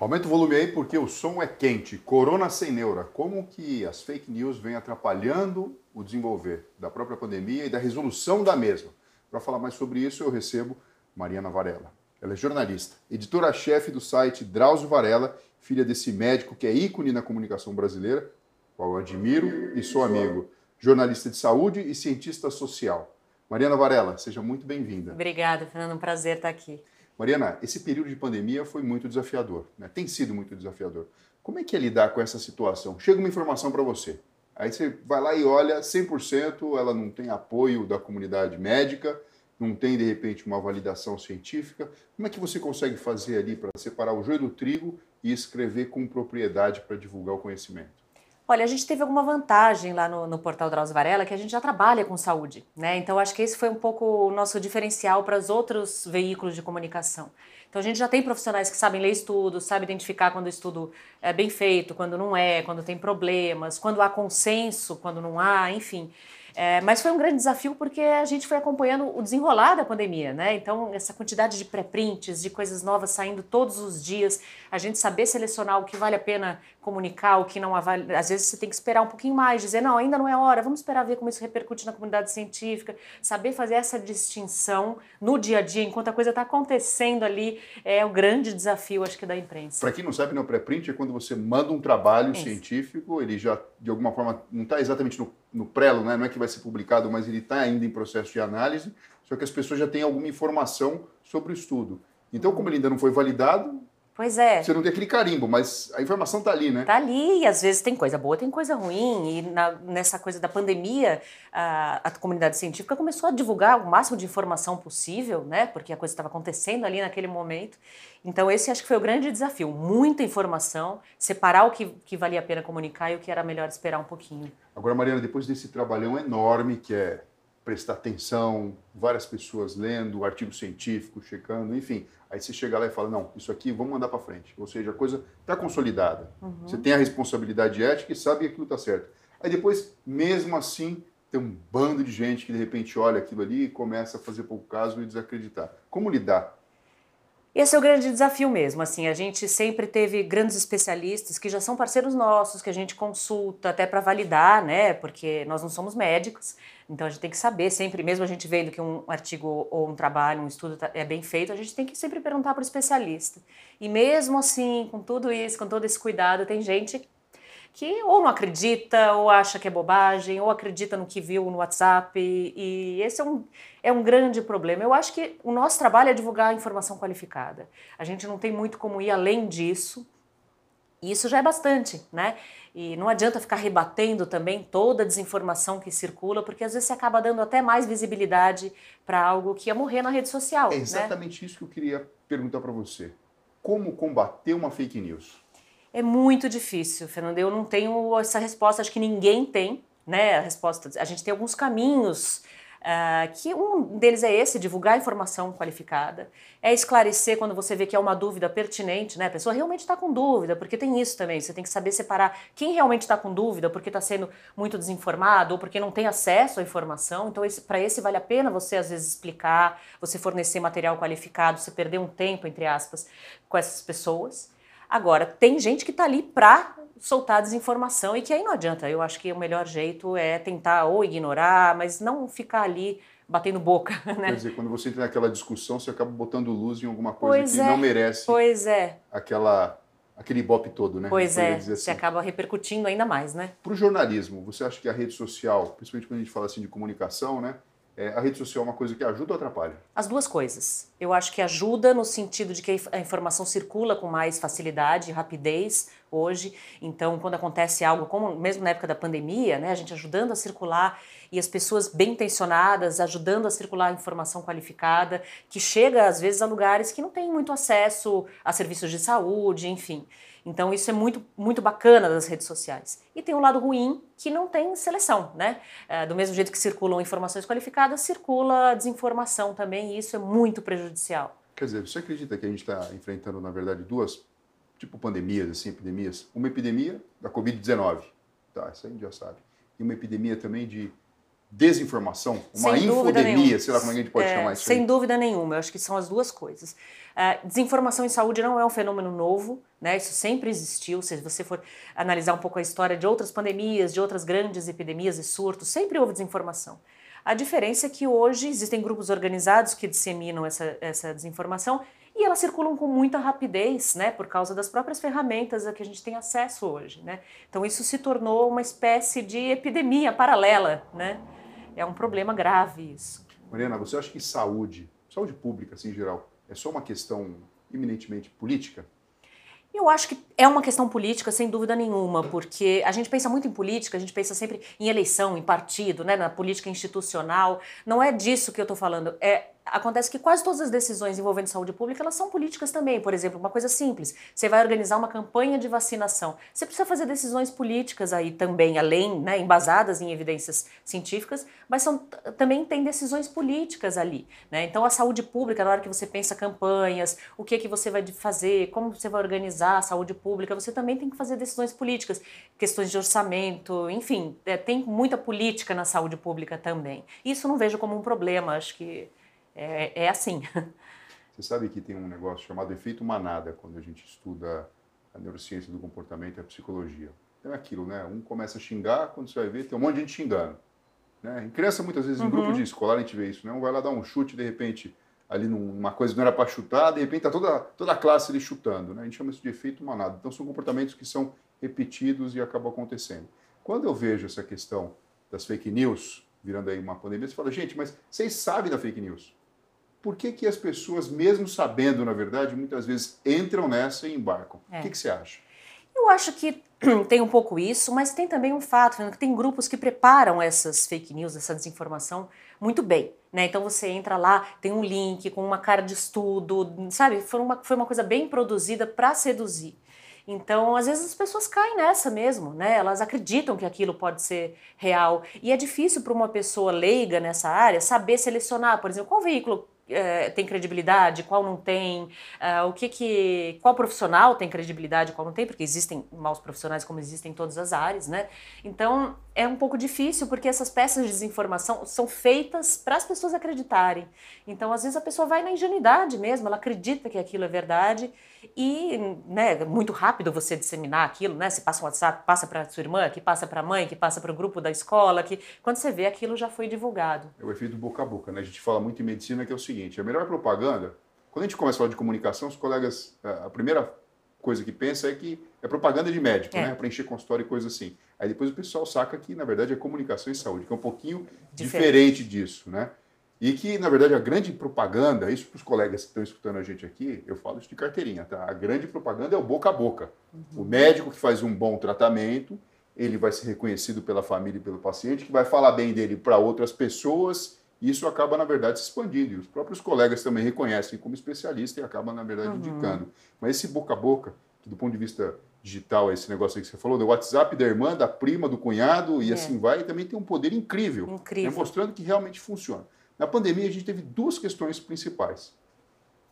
Aumenta o volume aí porque o som é quente. Corona sem neura. Como que as fake news vêm atrapalhando o desenvolver da própria pandemia e da resolução da mesma? Para falar mais sobre isso, eu recebo Mariana Varela. Ela é jornalista, editora-chefe do site Drauzio Varela, filha desse médico que é ícone na comunicação brasileira, qual eu admiro e sou amigo. Jornalista de saúde e cientista social. Mariana Varela, seja muito bem-vinda. Obrigada, Fernando. Um prazer estar aqui. Mariana, esse período de pandemia foi muito desafiador, né? tem sido muito desafiador. Como é que é lidar com essa situação? Chega uma informação para você, aí você vai lá e olha, 100% ela não tem apoio da comunidade médica, não tem de repente uma validação científica. Como é que você consegue fazer ali para separar o joio do trigo e escrever com propriedade para divulgar o conhecimento? Olha, a gente teve alguma vantagem lá no, no portal Drauzio Varela, que a gente já trabalha com saúde, né? Então acho que esse foi um pouco o nosso diferencial para os outros veículos de comunicação. Então a gente já tem profissionais que sabem ler estudos, sabem identificar quando o estudo é bem feito, quando não é, quando tem problemas, quando há consenso, quando não há, enfim. É, mas foi um grande desafio porque a gente foi acompanhando o desenrolar da pandemia, né? Então, essa quantidade de pré-prints, de coisas novas saindo todos os dias, a gente saber selecionar o que vale a pena comunicar, o que não vale. Às vezes você tem que esperar um pouquinho mais, dizer, não, ainda não é hora, vamos esperar ver como isso repercute na comunidade científica, saber fazer essa distinção no dia a dia, enquanto a coisa está acontecendo ali, é o grande desafio, acho que, da imprensa. Para quem não sabe, no pré-print é quando você manda um trabalho isso. científico, ele já, de alguma forma, não está exatamente no no prelo, né? não é que vai ser publicado, mas ele está ainda em processo de análise, só que as pessoas já têm alguma informação sobre o estudo. Então, como ele ainda não foi validado, Pois é. Você não tem aquele carimbo, mas a informação está ali, né? Está ali, e às vezes tem coisa boa, tem coisa ruim. E na, nessa coisa da pandemia, a, a, comunidade científica começou a divulgar o máximo de informação possível, né? Porque a coisa estava acontecendo ali naquele momento. Então, esse acho que foi o grande desafio. Muita informação, separar o que, que valia a pena comunicar e o que era melhor esperar um pouquinho. Agora, Mariana, depois desse trabalhão enorme que é prestar atenção, várias pessoas lendo, artigo científico, checando, enfim. Aí você chega lá e fala, não, isso aqui vamos mandar para frente. Ou seja, a coisa está consolidada. Uhum. Você tem a responsabilidade ética e sabe que aquilo está certo. Aí depois, mesmo assim, tem um bando de gente que de repente olha aquilo ali e começa a fazer pouco caso e desacreditar. Como lidar esse é o grande desafio mesmo, assim, a gente sempre teve grandes especialistas que já são parceiros nossos, que a gente consulta até para validar, né, porque nós não somos médicos, então a gente tem que saber sempre, mesmo a gente vendo que um artigo ou um trabalho, um estudo tá, é bem feito, a gente tem que sempre perguntar para o especialista. E mesmo assim, com tudo isso, com todo esse cuidado, tem gente que ou não acredita, ou acha que é bobagem, ou acredita no que viu no WhatsApp, e esse é um, é um grande problema. Eu acho que o nosso trabalho é divulgar a informação qualificada. A gente não tem muito como ir além disso, e isso já é bastante, né? E não adianta ficar rebatendo também toda a desinformação que circula, porque às vezes você acaba dando até mais visibilidade para algo que ia morrer na rede social. É né? exatamente né? isso que eu queria perguntar para você. Como combater uma fake news? É muito difícil, Fernando. Eu não tenho essa resposta, acho que ninguém tem, né? A resposta. A gente tem alguns caminhos. Uh, que um deles é esse, divulgar informação qualificada, é esclarecer quando você vê que é uma dúvida pertinente, né? A pessoa realmente está com dúvida, porque tem isso também, você tem que saber separar quem realmente está com dúvida, porque está sendo muito desinformado ou porque não tem acesso à informação. Então, para esse vale a pena você às vezes explicar, você fornecer material qualificado, você perder um tempo, entre aspas, com essas pessoas. Agora, tem gente que está ali para soltar desinformação e que aí não adianta. Eu acho que o melhor jeito é tentar ou ignorar, mas não ficar ali batendo boca. Né? Quer dizer, quando você entra naquela discussão, você acaba botando luz em alguma coisa pois que é, não merece pois é. aquela, aquele ibope todo, né? Pois é, assim. você acaba repercutindo ainda mais, né? Para o jornalismo, você acha que a rede social, principalmente quando a gente fala assim de comunicação, né? É, a rede social é uma coisa que ajuda ou atrapalha? As duas coisas. Eu acho que ajuda no sentido de que a informação circula com mais facilidade e rapidez hoje. Então, quando acontece algo, como mesmo na época da pandemia, né, a gente ajudando a circular e as pessoas bem intencionadas ajudando a circular informação qualificada, que chega às vezes a lugares que não têm muito acesso a serviços de saúde, enfim. Então isso é muito, muito bacana das redes sociais. E tem um lado ruim que não tem seleção, né? É, do mesmo jeito que circulam informações qualificadas, circula desinformação também, e isso é muito prejudicial. Quer dizer, você acredita que a gente está enfrentando, na verdade, duas, tipo pandemias, assim, epidemias? Uma epidemia da Covid-19, tá, isso a gente já sabe. E uma epidemia também de desinformação, uma infodemia, sei lá como é a gente pode é, chamar isso. Sem aí. dúvida nenhuma, eu acho que são as duas coisas. Uh, desinformação em saúde não é um fenômeno novo, né? Isso sempre existiu. Se você for analisar um pouco a história de outras pandemias, de outras grandes epidemias e surtos, sempre houve desinformação. A diferença é que hoje existem grupos organizados que disseminam essa, essa desinformação e elas circulam com muita rapidez, né, por causa das próprias ferramentas a que a gente tem acesso hoje, né? Então isso se tornou uma espécie de epidemia paralela, né? É um problema grave isso. Mariana, você acha que saúde, saúde pública assim, em geral, é só uma questão eminentemente política? Eu acho que é uma questão política, sem dúvida nenhuma, porque a gente pensa muito em política, a gente pensa sempre em eleição, em partido, né, na política institucional. Não é disso que eu estou falando. É acontece que quase todas as decisões envolvendo saúde pública elas são políticas também. Por exemplo, uma coisa simples: você vai organizar uma campanha de vacinação. Você precisa fazer decisões políticas aí também, além, né, embasadas em evidências científicas, mas são, também tem decisões políticas ali. Né? Então, a saúde pública, na hora que você pensa campanhas, o que é que você vai fazer, como você vai organizar a saúde pública, você também tem que fazer decisões políticas, questões de orçamento, enfim, é, tem muita política na saúde pública também. Isso não vejo como um problema, acho que é, é assim. Você sabe que tem um negócio chamado efeito manada quando a gente estuda a neurociência do comportamento e a psicologia. É aquilo, né? Um começa a xingar, quando você vai ver, tem um monte de gente xingando. Né? Em criança, muitas vezes, em uhum. grupo de escolar, a gente vê isso, né? Um vai lá dar um chute, de repente, ali numa coisa que não era para chutar, de repente tá toda, toda a classe ali chutando, né? A gente chama isso de efeito manada. Então, são comportamentos que são repetidos e acabam acontecendo. Quando eu vejo essa questão das fake news, virando aí uma pandemia, você fala, gente, mas vocês sabem da fake news por que, que as pessoas, mesmo sabendo, na verdade, muitas vezes entram nessa e embarcam? É. O que, que você acha? Eu acho que tem um pouco isso, mas tem também um fato, que tem grupos que preparam essas fake news, essa desinformação muito bem. Né? Então você entra lá, tem um link com uma cara de estudo, sabe? Foi uma, foi uma coisa bem produzida para seduzir. Então, às vezes as pessoas caem nessa mesmo, né? Elas acreditam que aquilo pode ser real. E é difícil para uma pessoa leiga nessa área saber selecionar, por exemplo, qual veículo é, tem credibilidade, qual não tem, uh, o que que, qual profissional tem credibilidade, qual não tem, porque existem maus profissionais como existem em todas as áreas, né? Então é um pouco difícil porque essas peças de desinformação são feitas para as pessoas acreditarem. Então às vezes a pessoa vai na ingenuidade mesmo, ela acredita que aquilo é verdade e, né, é muito rápido você disseminar aquilo, né? Você passa um WhatsApp, passa para sua irmã, que passa para a mãe, que passa para o grupo da escola, que quando você vê aquilo já foi divulgado. É o efeito boca a boca, né? A gente fala muito em medicina que é o seguinte, a melhor propaganda, quando a gente começa a falar de comunicação, os colegas, a primeira coisa que pensa é que é propaganda de médico, é. né? Para encher consultório e coisa assim. Aí depois o pessoal saca que, na verdade, é comunicação e saúde, que é um pouquinho diferente, diferente disso, né? E que, na verdade, a grande propaganda, isso para os colegas que estão escutando a gente aqui, eu falo isso de carteirinha, tá? A grande propaganda é o boca a boca. Uhum. O médico que faz um bom tratamento, ele vai ser reconhecido pela família e pelo paciente, que vai falar bem dele para outras pessoas, e isso acaba, na verdade, se expandindo. E os próprios colegas também reconhecem como especialista e acabam, na verdade, uhum. indicando. Mas esse boca a boca, que do ponto de vista digital, esse negócio aí que você falou, do WhatsApp da irmã, da prima, do cunhado, e é. assim vai, também tem um poder incrível, incrível. Né? mostrando que realmente funciona. Na pandemia, a gente teve duas questões principais: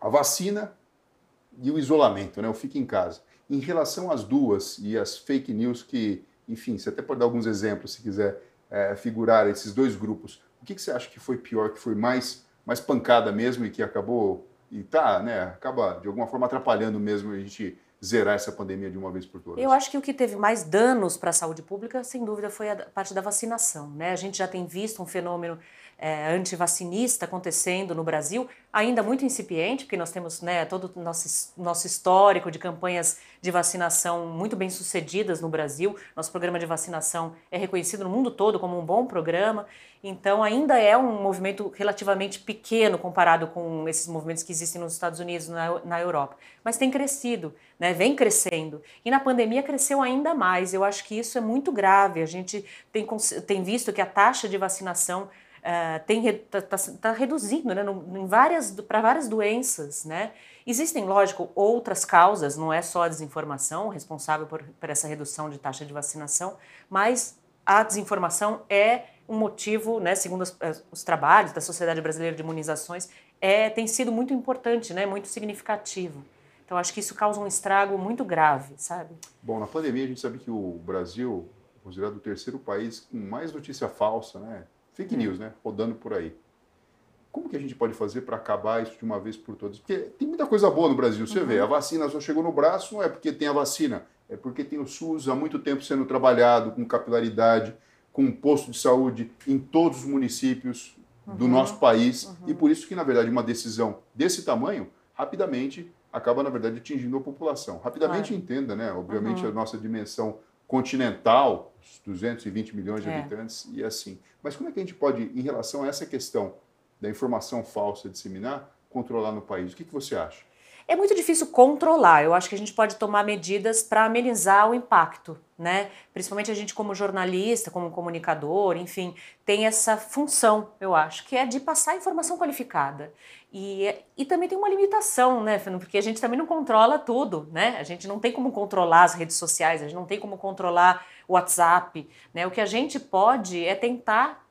a vacina e o isolamento, né? o fique em casa. Em relação às duas e as fake news que, enfim, você até pode dar alguns exemplos se quiser é, figurar esses dois grupos. O que, que você acha que foi pior, que foi mais, mais pancada mesmo e que acabou e tá, né, acaba de alguma forma atrapalhando mesmo a gente zerar essa pandemia de uma vez por todas? Eu acho que o que teve mais danos para a saúde pública, sem dúvida, foi a parte da vacinação. Né? A gente já tem visto um fenômeno é, antivacinista acontecendo no Brasil, ainda muito incipiente, porque nós temos né, todo o nosso, nosso histórico de campanhas de vacinação muito bem sucedidas no Brasil. Nosso programa de vacinação é reconhecido no mundo todo como um bom programa. Então, ainda é um movimento relativamente pequeno comparado com esses movimentos que existem nos Estados Unidos na, na Europa. Mas tem crescido, né? vem crescendo. E na pandemia cresceu ainda mais. Eu acho que isso é muito grave. A gente tem, tem visto que a taxa de vacinação está uh, tá, tá reduzindo né, várias, para várias doenças. Né? Existem, lógico, outras causas, não é só a desinformação responsável por, por essa redução de taxa de vacinação, mas a desinformação é um motivo, né, segundo os, os, trabalhos da Sociedade Brasileira de Imunizações, é, tem sido muito importante, né, muito significativo. Então, acho que isso causa um estrago muito grave, sabe? Bom, na pandemia a gente sabe que o Brasil é considerado o terceiro país com mais notícia falsa, né? fake news, né? Rodando por aí. Como que a gente pode fazer para acabar isso de uma vez por todas? Porque tem muita coisa boa no Brasil. Você uhum. vê, a vacina só chegou no braço, não é porque tem a vacina, é porque tem o SUS há muito tempo sendo trabalhado, com capilaridade, com um posto de saúde em todos os municípios do uhum. nosso país. Uhum. E por isso que, na verdade, uma decisão desse tamanho, rapidamente, acaba, na verdade, atingindo a população. Rapidamente claro. entenda, né? Obviamente, uhum. a nossa dimensão continental, 220 milhões de é. habitantes, e assim. Mas como é que a gente pode, em relação a essa questão da informação falsa disseminar, controlar no país? O que, que você acha? É muito difícil controlar. Eu acho que a gente pode tomar medidas para amenizar o impacto, né? Principalmente a gente como jornalista, como comunicador, enfim, tem essa função, eu acho, que é de passar informação qualificada. E, e também tem uma limitação, né? Porque a gente também não controla tudo, né? A gente não tem como controlar as redes sociais, a gente não tem como controlar o WhatsApp, né? O que a gente pode é tentar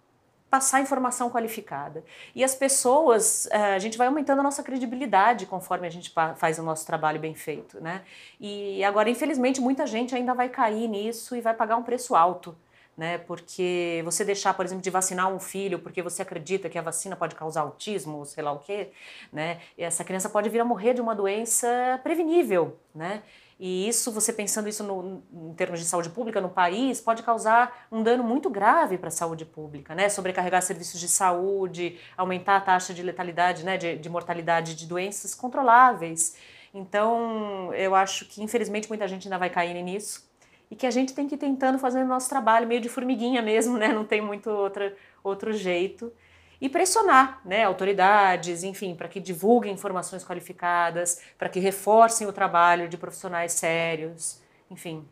passar informação qualificada. E as pessoas, eh, a gente vai aumentando a nossa credibilidade conforme a gente faz o nosso trabalho bem feito, né? E agora, infelizmente, muita gente ainda vai cair nisso e vai pagar um preço alto. Né, porque você deixar, por exemplo, de vacinar um filho porque você acredita que a vacina pode causar autismo, sei lá o quê, né? Essa criança pode vir a morrer de uma doença prevenível, né? E isso, você pensando isso no, em termos de saúde pública no país, pode causar um dano muito grave para a saúde pública, né? Sobrecarregar serviços de saúde, aumentar a taxa de letalidade, né? de, de mortalidade de doenças controláveis. Então, eu acho que infelizmente muita gente ainda vai cair nisso e que a gente tem que ir tentando fazer o nosso trabalho meio de formiguinha mesmo, né? Não tem muito outra, outro jeito e pressionar né, autoridades, enfim, para que divulguem informações qualificadas, para que reforcem o trabalho de profissionais sérios, enfim.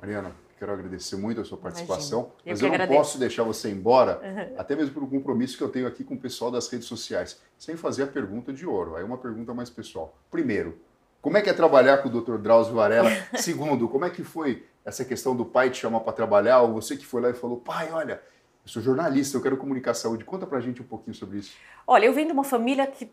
Mariana, quero agradecer muito a sua participação, eu mas eu não agradeço. posso deixar você embora, uhum. até mesmo por um compromisso que eu tenho aqui com o pessoal das redes sociais, sem fazer a pergunta de ouro. Aí uma pergunta mais pessoal. Primeiro, como é que é trabalhar com o Dr. Drauzio Varela? Segundo, como é que foi essa questão do pai te chamar para trabalhar, ou você que foi lá e falou, pai, olha, eu sou jornalista, eu quero comunicar saúde. Conta pra gente um pouquinho sobre isso. Olha, eu venho de uma família que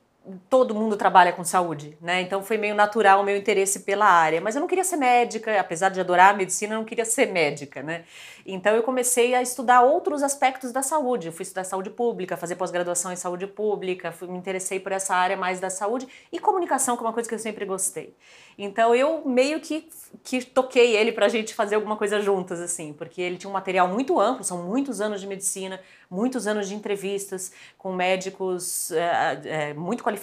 todo mundo trabalha com saúde, né? Então foi meio natural o meu interesse pela área, mas eu não queria ser médica, apesar de adorar a medicina, eu não queria ser médica, né? Então eu comecei a estudar outros aspectos da saúde. Eu fui estudar saúde pública, fazer pós-graduação em saúde pública, fui, me interessei por essa área mais da saúde e comunicação, que é uma coisa que eu sempre gostei. Então eu meio que, que toquei ele para a gente fazer alguma coisa juntas, assim, porque ele tinha um material muito amplo, são muitos anos de medicina, muitos anos de entrevistas com médicos é, é, muito qualificados.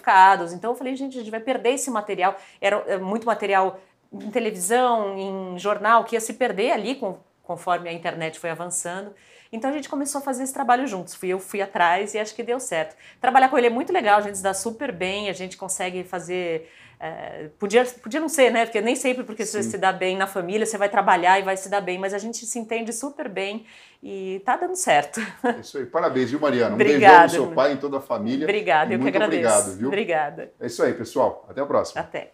Então eu falei, gente, a gente vai perder esse material. Era é, muito material em televisão, em jornal, que ia se perder ali com, conforme a internet foi avançando. Então a gente começou a fazer esse trabalho juntos. Fui eu fui atrás e acho que deu certo. Trabalhar com ele é muito legal, a gente se dá super bem, a gente consegue fazer é, podia, podia não ser, né? Porque nem sempre porque Sim. você se dá bem na família, você vai trabalhar e vai se dar bem, mas a gente se entende super bem e tá dando certo. É isso aí. Parabéns, viu, Mariana? Um Obrigada. beijão no seu pai, em toda a família. Obrigada, eu Muito que agradeço. obrigado, viu? Obrigada. É isso aí, pessoal. Até a próxima. Até.